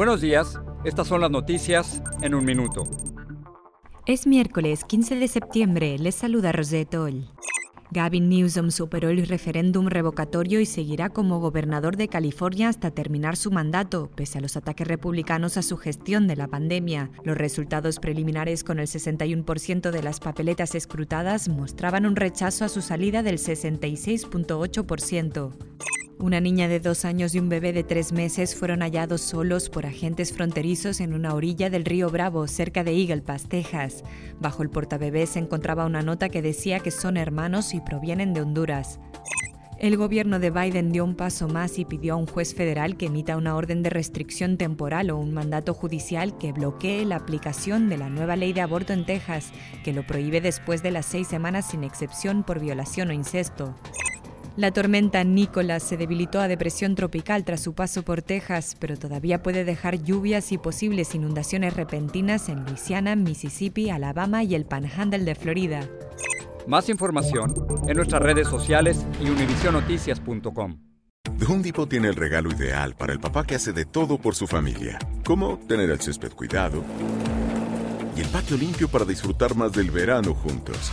Buenos días, estas son las noticias en un minuto. Es miércoles 15 de septiembre, les saluda Rosette Oll. Gavin Newsom superó el referéndum revocatorio y seguirá como gobernador de California hasta terminar su mandato, pese a los ataques republicanos a su gestión de la pandemia. Los resultados preliminares con el 61% de las papeletas escrutadas mostraban un rechazo a su salida del 66.8%. Una niña de dos años y un bebé de tres meses fueron hallados solos por agentes fronterizos en una orilla del río Bravo, cerca de Eagle Pass, Texas. Bajo el portabebé se encontraba una nota que decía que son hermanos y provienen de Honduras. El gobierno de Biden dio un paso más y pidió a un juez federal que emita una orden de restricción temporal o un mandato judicial que bloquee la aplicación de la nueva ley de aborto en Texas, que lo prohíbe después de las seis semanas sin excepción por violación o incesto. La tormenta Nicholas se debilitó a depresión tropical tras su paso por Texas, pero todavía puede dejar lluvias y posibles inundaciones repentinas en Luisiana, Mississippi, Alabama y el Panhandle de Florida. Más información en nuestras redes sociales y univisionoticias.com. The Home Depot tiene el regalo ideal para el papá que hace de todo por su familia, como tener el césped cuidado y el patio limpio para disfrutar más del verano juntos.